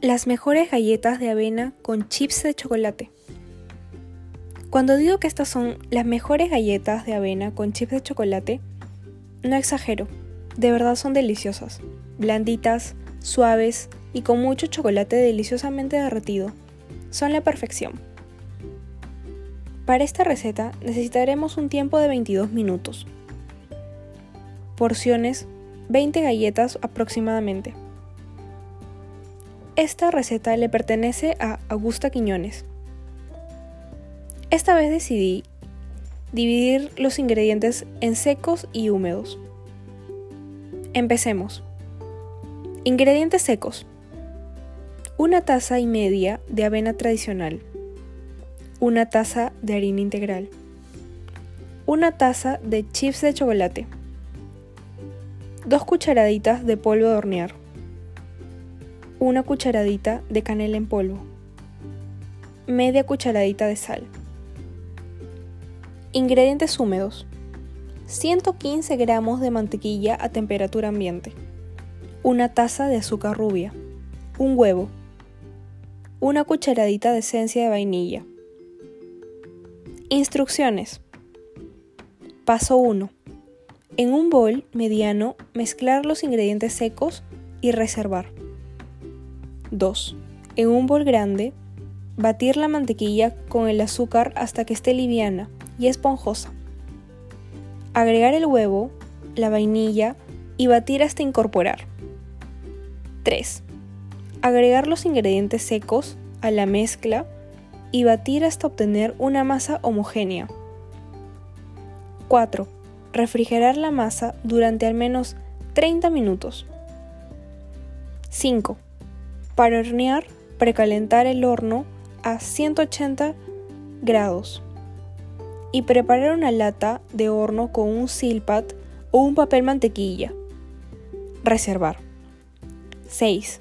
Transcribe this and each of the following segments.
Las mejores galletas de avena con chips de chocolate. Cuando digo que estas son las mejores galletas de avena con chips de chocolate, no exagero, de verdad son deliciosas, blanditas, suaves y con mucho chocolate deliciosamente derretido. Son la perfección. Para esta receta necesitaremos un tiempo de 22 minutos. Porciones 20 galletas aproximadamente. Esta receta le pertenece a Augusta Quiñones. Esta vez decidí dividir los ingredientes en secos y húmedos. Empecemos. Ingredientes secos. Una taza y media de avena tradicional. Una taza de harina integral. Una taza de chips de chocolate. Dos cucharaditas de polvo de hornear. Una cucharadita de canela en polvo. Media cucharadita de sal. Ingredientes húmedos. 115 gramos de mantequilla a temperatura ambiente. Una taza de azúcar rubia. Un huevo. Una cucharadita de esencia de vainilla. Instrucciones. Paso 1. En un bol mediano, mezclar los ingredientes secos y reservar. 2. En un bol grande, batir la mantequilla con el azúcar hasta que esté liviana y esponjosa. Agregar el huevo, la vainilla y batir hasta incorporar. 3. Agregar los ingredientes secos a la mezcla y batir hasta obtener una masa homogénea. 4 refrigerar la masa durante al menos 30 minutos. 5. Para hornear, precalentar el horno a 180 grados y preparar una lata de horno con un silpat o un papel mantequilla. Reservar. 6.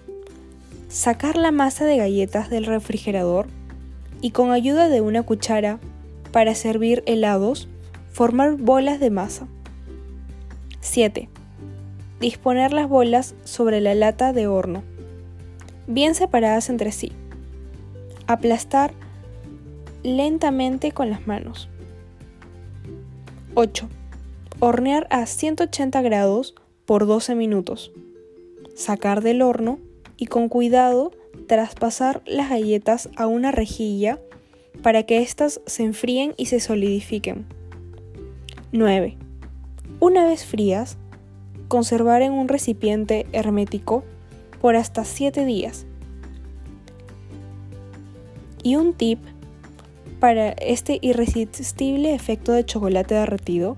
Sacar la masa de galletas del refrigerador y con ayuda de una cuchara para servir helados Formar bolas de masa. 7. Disponer las bolas sobre la lata de horno, bien separadas entre sí. Aplastar lentamente con las manos. 8. Hornear a 180 grados por 12 minutos. Sacar del horno y con cuidado traspasar las galletas a una rejilla para que éstas se enfríen y se solidifiquen. 9. Una vez frías, conservar en un recipiente hermético por hasta 7 días. Y un tip para este irresistible efecto de chocolate derretido,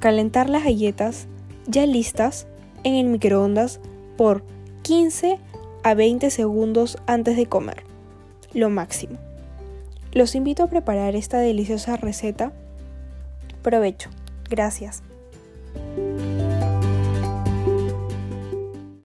calentar las galletas ya listas en el microondas por 15 a 20 segundos antes de comer, lo máximo. Los invito a preparar esta deliciosa receta Provecho. Gracias.